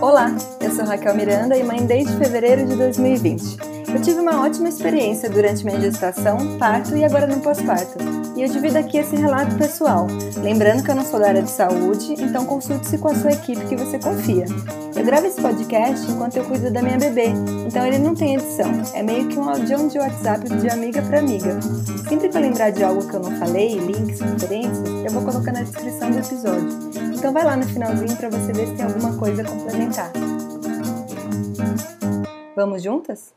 Olá, eu sou Raquel Miranda e mãe desde fevereiro de 2020. Eu tive uma ótima experiência durante minha gestação, parto e agora no pós-parto. E eu divido aqui esse relato pessoal, lembrando que eu não sou da área de saúde, então consulte-se com a sua equipe que você confia. Eu gravo esse podcast enquanto eu cuido da minha bebê, então ele não tem edição, é meio que um áudio de WhatsApp de amiga para amiga. Sempre que eu lembrar de algo que eu não falei, links, referências, eu vou colocar na descrição do episódio. Então vai lá no finalzinho para você ver se tem alguma coisa a complementar. Vamos juntas?